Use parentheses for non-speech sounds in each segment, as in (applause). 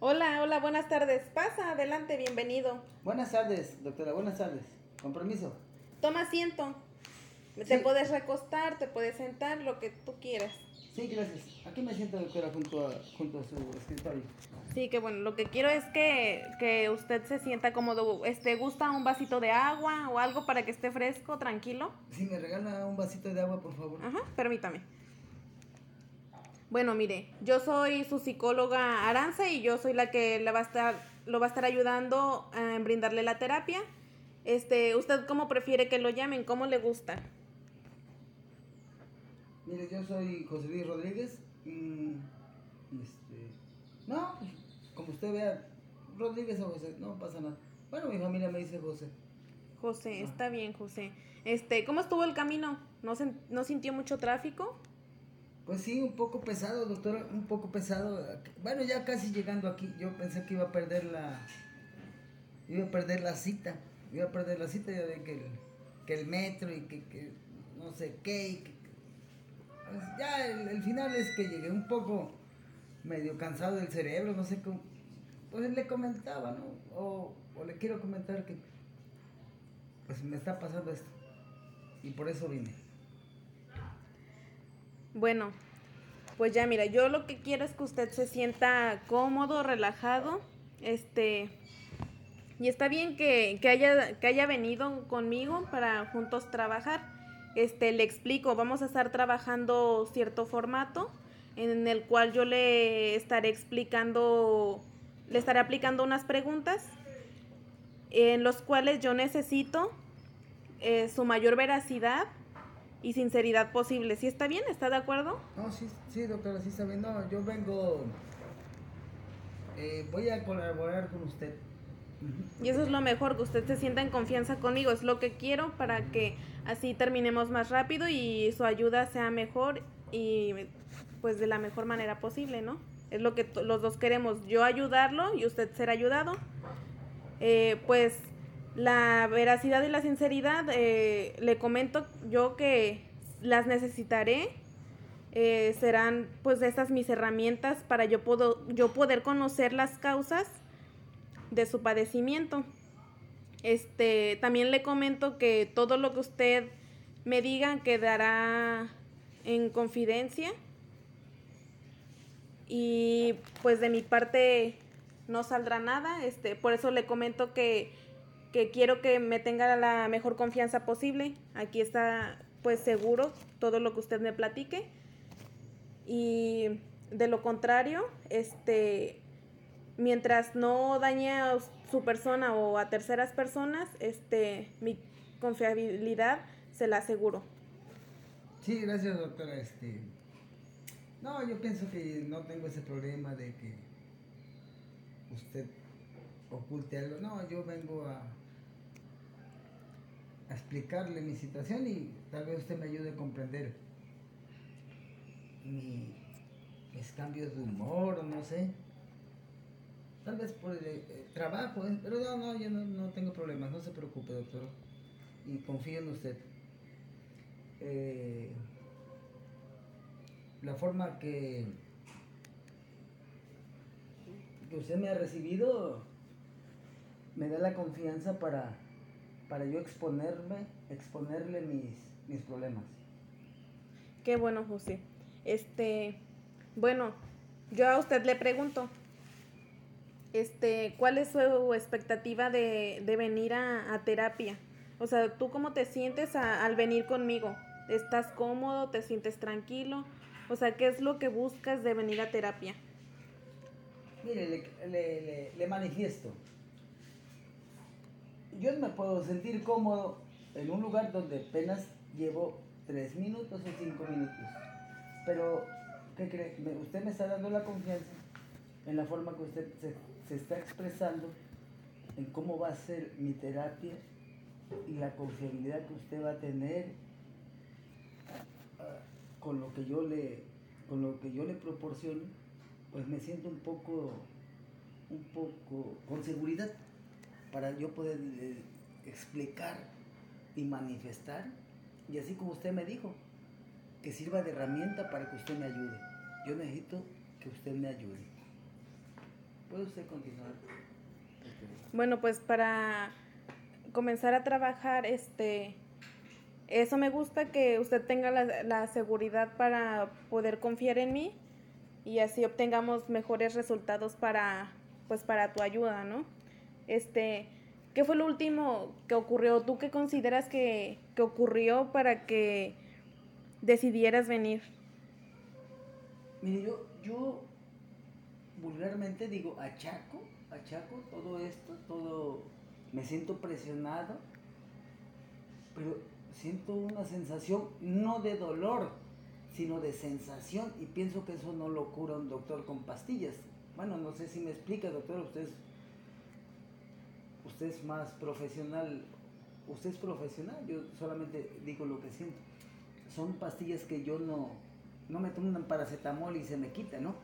Hola, hola, buenas tardes. Pasa, adelante, bienvenido. Buenas tardes, doctora, buenas tardes. Con permiso. Toma asiento. Te puedes recostar, te puedes sentar, lo que tú quieras. Sí, gracias. Aquí me siento, doctora, junto a, junto a su escritorio. Sí, que bueno, lo que quiero es que, que usted se sienta cómodo. Este, ¿Gusta un vasito de agua o algo para que esté fresco, tranquilo? Si me regala un vasito de agua, por favor. Ajá, permítame. Bueno, mire, yo soy su psicóloga Aranza y yo soy la que le va a estar, lo va a estar ayudando en brindarle la terapia. Este, ¿usted cómo prefiere que lo llamen? ¿Cómo le gusta? Mire, yo soy José Luis Rodríguez. este, no, como usted vea, Rodríguez o José, no pasa nada. Bueno, mi familia me dice José. José, Ah. está bien, José. Este, ¿cómo estuvo el camino? ¿No, sen- no sintió mucho tráfico? Pues sí, un poco pesado, doctora, un poco pesado. Bueno, ya casi llegando aquí, yo pensé que iba a perder la, iba a perder la cita, iba a perder la cita, ya de que el, que el metro y que, que no sé qué, pues ya el, el final es que llegué un poco medio cansado del cerebro, no sé cómo, pues le comentaba, ¿no? O, o le quiero comentar que, pues me está pasando esto, y por eso vine. Bueno, pues ya mira, yo lo que quiero es que usted se sienta cómodo, relajado, este, y está bien que, que haya, que haya venido conmigo para juntos trabajar. Este, le explico, vamos a estar trabajando cierto formato en el cual yo le estaré explicando, le estaré aplicando unas preguntas en los cuales yo necesito eh, su mayor veracidad y sinceridad posible. ¿Sí está bien? ¿Está de acuerdo? No, sí, sí, doctora, sí está bien. No, yo vengo. eh, voy a colaborar con usted. Y eso es lo mejor, que usted se sienta en confianza conmigo. Es lo que quiero para que así terminemos más rápido y su ayuda sea mejor y pues de la mejor manera posible, ¿no? Es lo que los dos queremos, yo ayudarlo y usted ser ayudado. Eh, pues la veracidad y la sinceridad, eh, le comento yo que las necesitaré. eh, serán pues estas mis herramientas para yo, puedo, yo poder conocer las causas de su padecimiento. Este, también le comento que todo lo que usted me diga quedará en confidencia. Y pues de mi parte no saldrá nada, este, por eso le comento que, que quiero que me tenga la mejor confianza posible. Aquí está pues seguro todo lo que usted me platique. Y de lo contrario, este mientras no dañe a su persona o a terceras personas, este, mi confiabilidad se la aseguro. Sí, gracias, doctora. Este. No, yo pienso que no tengo ese problema de que usted oculte algo. No, yo vengo a, explicarle mi situación y tal vez usted me ayude a comprender mi- mis cambios de humor no sé. Tal vez por el eh, trabajo, ¿eh? pero no, no, yo no, no tengo problemas, no se preocupe, doctor. Y confío en usted. Eh, la forma que, que usted me ha recibido me da la confianza para, para yo exponerme, exponerle mis, mis problemas. Qué bueno, José. Este, bueno, yo a usted le pregunto, este, ¿cuál es su expectativa de, de venir a, a terapia? O sea, ¿tú cómo te sientes a- al venir conmigo? ¿Estás cómodo? ¿Te sientes tranquilo? O sea, ¿qué es lo que buscas de venir a terapia? Mire, le, le- le- le manifiesto. Yo me puedo sentir cómodo en un lugar donde apenas llevo tres minutos o cinco minutos. Pero, ¿qué cree? Usted me está dando la confianza en la forma que usted se, se está expresando, en cómo va a ser mi terapia y la confiabilidad que usted va a tener ah, con lo que yo le, con lo que yo le proporciono pues me siento un poco, un poco con seguridad para yo poder eh, explicar y manifestar. Y así como usted me dijo, que sirva de herramienta para que usted me ayude. Yo necesito que usted me ayude. Puede usted continuar. Bueno, pues para comenzar a trabajar, este, eso me gusta que usted tenga la, la seguridad para poder confiar en mí y así obtengamos mejores resultados para, pues para tu ayuda, ¿no? Este, ¿qué fue lo último que ocurrió? ¿Tú qué consideras que, que ocurrió para que decidieras venir? Mire, yo, yo vulgarmente digo, achaco, achaco todo esto, todo, me siento presionado, pero siento una sensación no de dolor, sino de sensación y pienso que eso no lo cura un doctor con pastillas. Bueno, no sé si me explica, doctor, usted es, usted es más profesional, usted es profesional, yo solamente digo lo que siento. Son pastillas que yo no, no me tomo un paracetamol y se me quita, ¿no?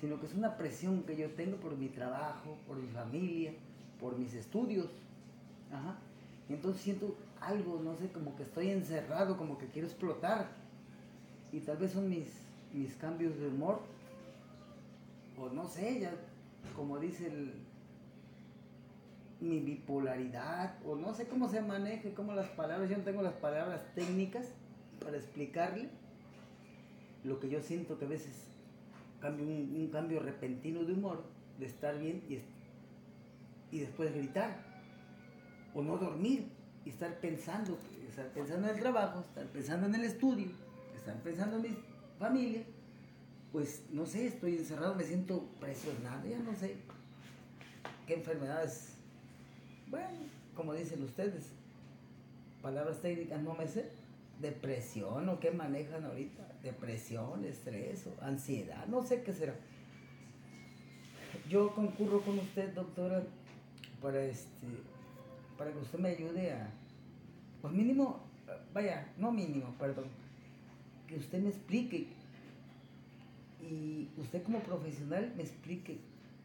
Sino que es una presión que yo tengo por mi trabajo, por mi familia, por mis estudios. Ajá. Entonces siento algo, no sé, como que estoy encerrado, como que quiero explotar. Y tal vez son mis, mis cambios de humor. O no sé, ya, como dice el, mi bipolaridad, o no sé cómo se maneje, cómo las palabras, yo no tengo las palabras técnicas para explicarle. Lo que yo siento que a veces cambio un, cambio repentino de humor, de estar bien y, y después gritar, o no dormir y estar pensando, estar pensando en el trabajo, estar pensando en el estudio, estar pensando en mi familia, pues no sé, estoy encerrado, me siento presionado, ya no sé qué enfermedades, bueno, como dicen ustedes, palabras técnicas no me sé, depresión o qué manejan ahorita, depresión, estrés o ansiedad, no sé qué será. Yo concurro con usted, doctora, para este para que usted me ayude a pues mínimo, vaya, no mínimo, perdón, que usted me explique y usted como profesional me explique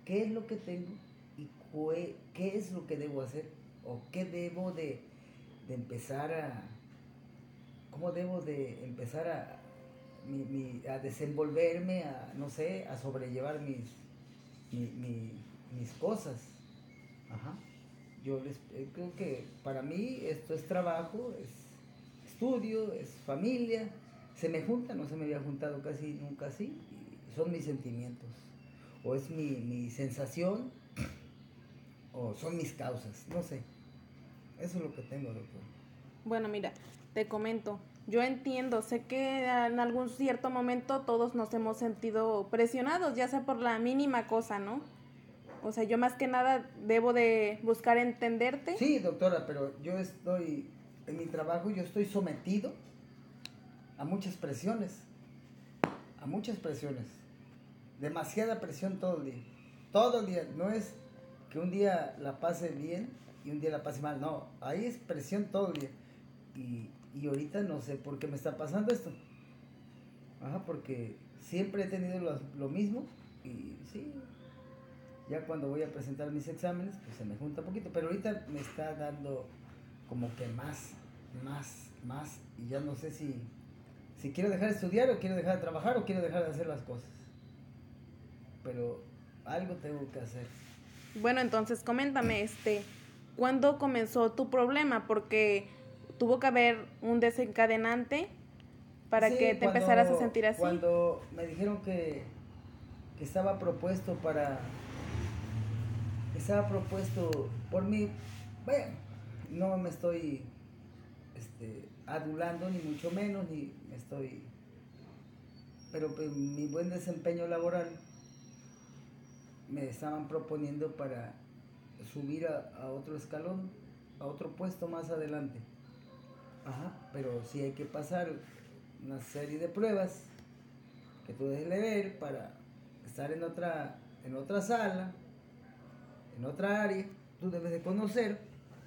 qué es lo que tengo qué es lo que debo hacer o qué debo de, de empezar a cómo debo de empezar a, a desenvolverme, a, no sé, a sobrellevar mis, mi, mis cosas. Ajá. Yo eh, creo que para mí esto es trabajo, es estudio, es familia. Se me junta, no se me había juntado casi nunca así. Son mis sentimientos. O es mi, mi sensación, o son mis causas, no sé. Eso es lo que tengo, doctor. Bueno, mira, te comento, yo entiendo, sé que en algún cierto momento todos nos hemos sentido presionados, ya sea por la mínima cosa, ¿no? O sea, yo más que nada debo de buscar entenderte. Sí, doctora, pero yo estoy, en mi trabajo yo estoy sometido a muchas presiones, a muchas presiones, demasiada presión todo el día, todo el día, no es que un día la pase bien y un día la pase mal, no, ahí es presión todo el día. Y, y ahorita no sé por qué me está pasando esto. Ajá, porque siempre he tenido lo, lo mismo y sí, ya cuando voy a presentar mis exámenes, pues se me junta un poquito, pero ahorita me está dando como que más, más, más, y ya no sé si, si quiero dejar de estudiar o quiero dejar de trabajar o quiero dejar de hacer las cosas. Pero algo tengo que hacer. Bueno, entonces coméntame, este, ¿cuándo comenzó tu problema? Porque tuvo que haber un desencadenante para Sí, que te cuando- empezaras a sentir así. Cuando me dijeron que, que estaba propuesto para. que estaba propuesto por mí. Bueno, no me estoy este, adulando, ni mucho menos, ni me estoy. Pero pues, mi buen desempeño laboral me estaban proponiendo para subir a, otro escalón, a otro puesto más adelante. Ajá, pero sí hay que pasar una serie de pruebas que tú debes de ver para estar en otra, en otra sala, en otra área, tú debes de conocer,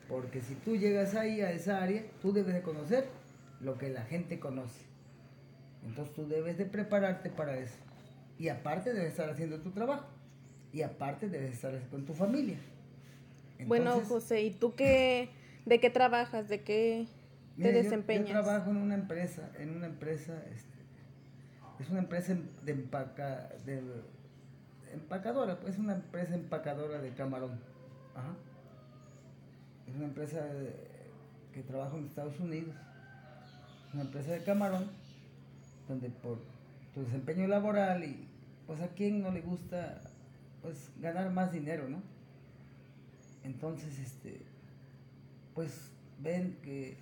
porque si tú llegas ahí a esa área, tú debes de conocer lo que la gente conoce. Entonces tú debes de prepararte para eso. Y aparte debes estar haciendo tu trabajo. Y aparte debes estar con tu familia. bueno, José, ¿y tú qué, de qué trabajas? ¿De qué te desempeñas? Yo, trabajo en una empresa, en una empresa, este, es una empresa de empaca, de empacadora, pues una empresa empacadora de camarón. Ajá. Es una empresa que trabaja en Estados Unidos. Una empresa de camarón, donde por tu desempeño laboral y pues a quien no le gusta pues ganar más dinero, ¿no? Entonces, este, pues ven que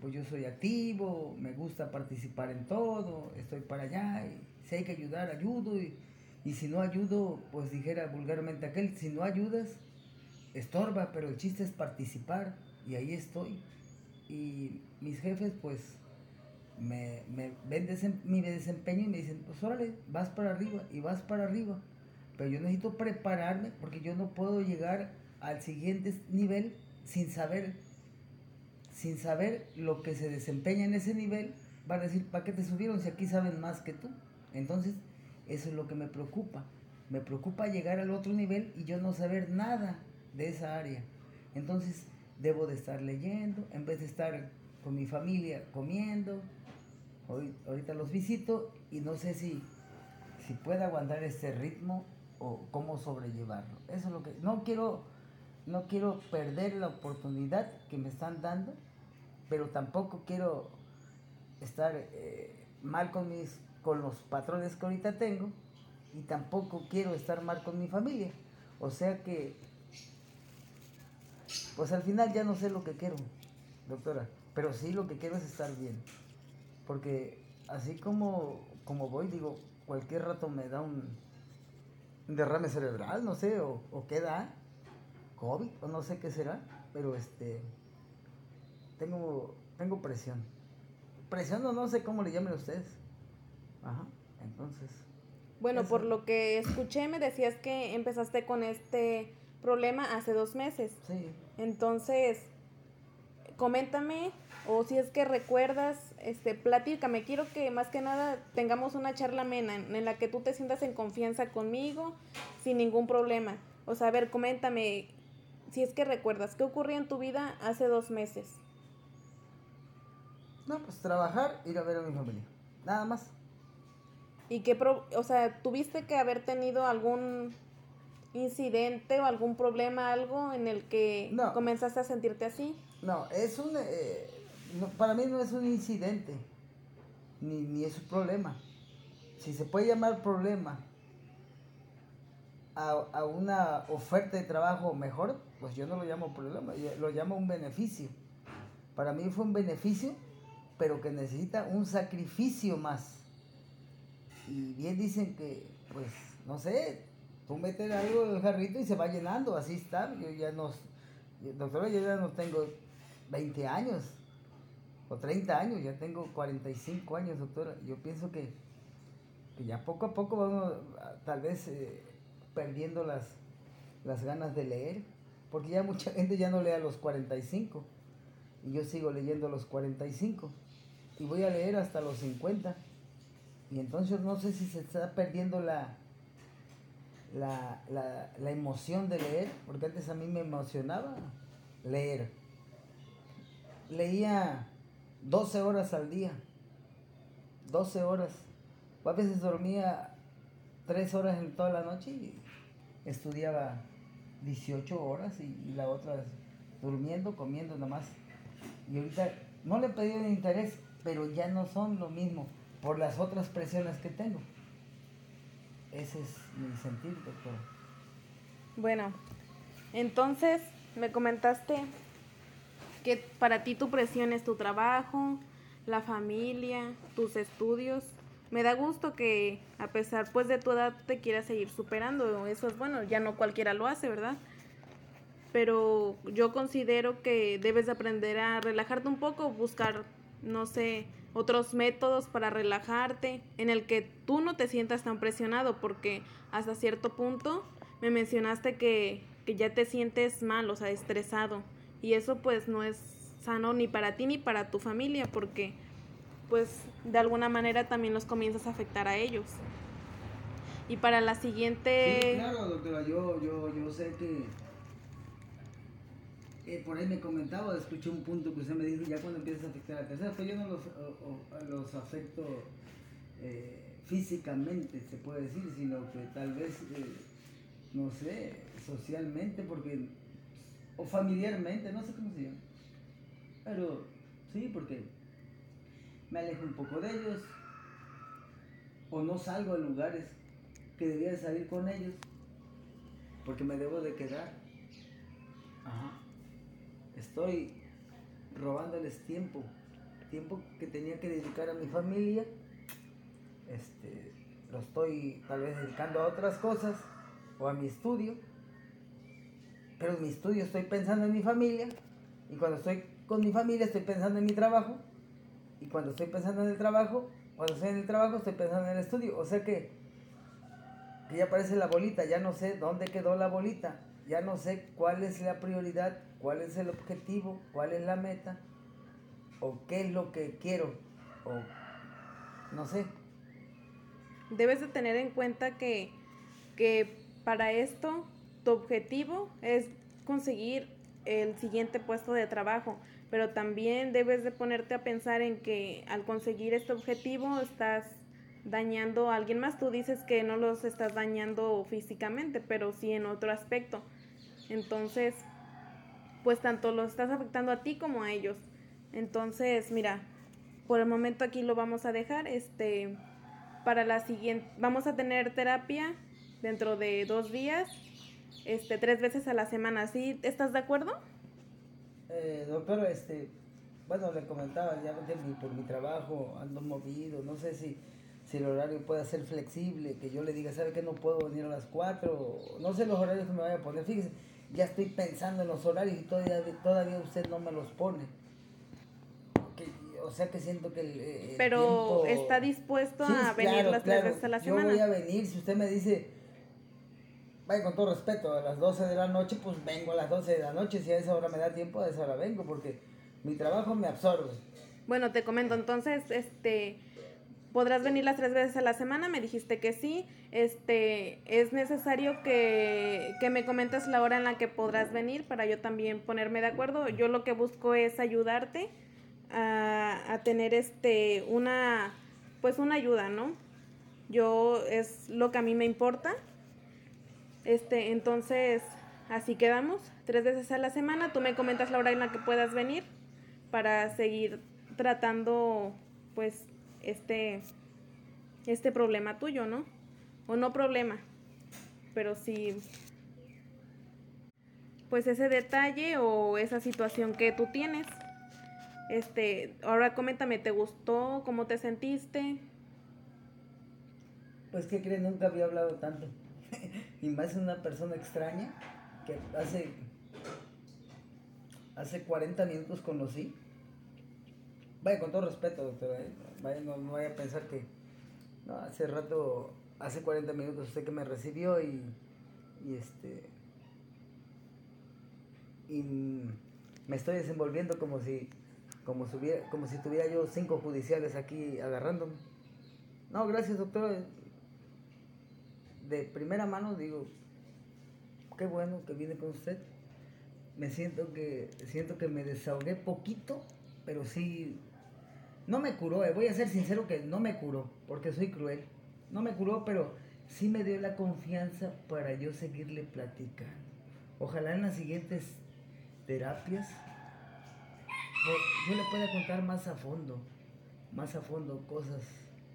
pues yo soy activo, me gusta participar en todo, estoy para allá, y si hay que ayudar, ayudo, y, y si no ayudo, pues dijera vulgarmente aquel, si no ayudas, estorba, pero el chiste es participar, y ahí estoy. Y mis jefes, pues, me, me ven mi desempeño y me dicen, pues órale, vas para arriba, y vas para arriba, pero yo necesito prepararme, porque yo no puedo llegar al siguiente nivel sin saber sin saber lo que se desempeña en ese nivel, va a decir, ¿para qué te subieron si aquí saben más que tú? Entonces, eso es lo que me preocupa. Me preocupa llegar al otro nivel y yo no saber nada de esa área. Entonces, debo de estar leyendo, en vez de estar con mi familia comiendo. Hoy, ahorita los visito y no sé si, si pueda aguantar este ritmo o cómo sobrellevarlo. Eso es lo que... No quiero, no quiero perder la oportunidad que me están dando pero tampoco quiero estar eh, mal con mis con los patrones que ahorita tengo y tampoco quiero estar mal con mi familia. O sea que pues al final ya no sé lo que quiero, doctora, pero sí lo que quiero es estar bien. Porque así como como voy, digo, cualquier rato me da un, derrame cerebral, no sé, o, o qué da, COVID, o no sé qué será, pero este tengo, tengo presión. Presión o no sé cómo le llamen ustedes. Ajá, entonces. Bueno, por lo que escuché, me decías que empezaste con este problema hace dos meses. Sí. Entonces, coméntame, o si es que recuerdas, este, platícame. Quiero que más que nada tengamos una charla amena en, en la que tú te sientas en confianza conmigo, sin ningún problema. O sea, a ver, coméntame, si es que recuerdas, ¿qué ocurrió en tu vida hace dos meses? No, pues trabajar, ir a ver a mi familia. Nada más. ¿Y qué, pro o sea, tuviste que haber tenido algún incidente o algún problema, algo en el que comenzaste a sentirte así? No, es un, eh, para mí no es un incidente, ni, ni es un problema. Si se puede llamar problema a, a, una oferta de trabajo mejor, pues yo no lo llamo problema, lo llamo un beneficio. Para mí fue un beneficio pero que necesita un sacrificio más. Y bien dicen que, pues, no sé, tú metes algo en el jarrito y se va llenando, así está. Yo ya no, doctora, yo ya no tengo 20 años o 30 años, ya tengo 45 años, doctora. Yo pienso que, que ya poco a poco vamos, tal vez, eh, perdiendo las, las ganas de leer, porque ya mucha gente ya no lee a los 45 y yo sigo leyendo a los 45 y voy a leer hasta los 50. Y entonces no sé si se está perdiendo la, la, la, emoción de leer, porque antes a mí me emocionaba leer. Leía 12 horas al día, 12 horas. a veces dormía 3 horas en toda la noche y estudiaba 18 horas y, la otra durmiendo, comiendo nada más. Y ahorita no le he pedido interés, pero ya no son lo mismo por las otras presiones que tengo. Ese es mi sentir, doctor. Bueno, entonces me comentaste que para ti tu presión es tu trabajo, la familia, tus estudios. Me da gusto que a pesar pues de tu edad te quieras seguir superando. Eso es bueno, ya no cualquiera lo hace, ¿verdad? Pero yo considero que debes aprender a relajarte un poco, buscar no sé, otros métodos para relajarte, en el que tú no te sientas tan presionado, porque hasta cierto punto me mencionaste que, que ya te sientes mal, o sea, estresado, y eso pues no es sano ni para ti ni para tu familia, porque pues de alguna manera también los comienzas a afectar a ellos. Y para la siguiente... Sí, claro, doctora, yo, yo, yo sé que por ahí me comentaba, escuché un punto que usted me dijo, ya cuando empiezas a afectar a terceros, pues yo no los, los afecto eh, físicamente, se puede decir, sino que tal vez, eh, no sé, socialmente, porque, o familiarmente, no sé cómo se llama. Pero sí, porque me alejo un poco de ellos, o no salgo a lugares que debía de salir con ellos, porque me debo de quedar. Ajá. Estoy robándoles tiempo, tiempo que tenía que dedicar a mi familia, este, lo estoy tal vez dedicando a otras cosas o a mi estudio, pero en mi estudio estoy pensando en mi familia y cuando estoy con mi familia estoy pensando en mi trabajo y cuando estoy pensando en el trabajo, cuando estoy en el trabajo estoy pensando en el estudio, o sea que, que ya aparece la bolita, ya no sé dónde quedó la bolita, ya no sé cuál es la prioridad, cuál es el objetivo, cuál es la meta, o qué es lo que quiero, o no sé. Debes de tener en cuenta que, que para esto tu objetivo es conseguir el siguiente puesto de trabajo, pero también debes de ponerte a pensar en que al conseguir este objetivo estás dañando a alguien más. Tú dices que no los estás dañando físicamente, pero sí en otro aspecto. Entonces, pues tanto lo estás afectando a ti como a ellos. Entonces, mira, por el momento aquí lo vamos a dejar. Este, para la siguiente, vamos a tener terapia dentro de dos días, este, tres veces a la semana. ¿Sí? ¿Estás de acuerdo? Eh, doctor, este, bueno, le comentaba ya por mi trabajo, ando movido, no sé si, si el horario puede ser flexible, que yo le diga, ¿sabe que no puedo venir a las cuatro? No sé los horarios que me vaya a poner, fíjese, ya estoy pensando en los horarios y todavía, todavía usted no me los pone. o sea que siento que el, Pero está dispuesto a venir las tres veces a la semana. Yo voy a venir, si usted me dice, vaya con todo respeto, a las 12 de la noche, pues vengo a las 12 de la noche, si a esa hora me da tiempo, a esa hora vengo, porque mi trabajo me absorbe. Bueno, te comento, entonces, este, podrás venir las tres veces a la semana, me dijiste que sí, este, es necesario que, que, me comentes la hora en la que podrás venir para yo también ponerme de acuerdo. Yo lo que busco es ayudarte a, a tener este, una, pues una ayuda, ¿no? Yo es lo que a mí me importa. Este, entonces, así quedamos, tres veces a la semana. Tú me comentas la hora en la que puedas venir para seguir tratando, pues, este, este problema tuyo, ¿no? O no problema, pero sí, pues ese detalle o esa situación que tú tienes. Este, ahora coméntame, ¿te gustó? ¿Cómo te sentiste? Pues que crees, nunca había hablado tanto. (laughs) y más una persona extraña que hace hace 40 minutos conocí. Vaya, con todo respeto, doctora, ¿eh? vaya, no, vaya a pensar que no, hace rato, hace 40 minutos usted que me recibió y, y este y me estoy desenvolviendo como si como si, como si tuviera yo cinco judiciales aquí agarrándome. No, gracias doctor. De primera mano digo, qué bueno que viene con usted. Me siento que siento que me desahogué poquito, pero sí no me curó, eh. voy a ser sincero que no me curó, porque soy cruel. No me curó, pero sí me dio la confianza para yo seguirle platicando. Ojalá en las siguientes terapias yo le pueda contar más a fondo, más a fondo cosas.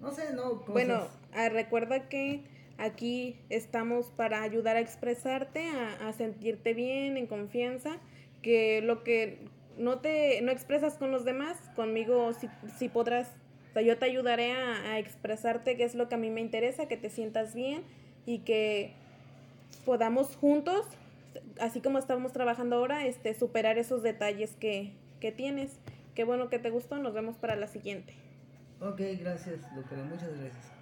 No sé, no. Bueno, ah, recuerda que aquí estamos para ayudar a expresarte, a, a sentirte bien, en confianza, que lo que no te no expresas con los demás, conmigo sí, sí podrás, o sea, yo te ayudaré a, a, expresarte qué es lo que a mí me interesa, que te sientas bien y que podamos juntos, así como estamos trabajando ahora, este, superar esos detalles que, que tienes. Qué bueno que te gustó, nos vemos para la siguiente. Ok, gracias, doctora, muchas gracias.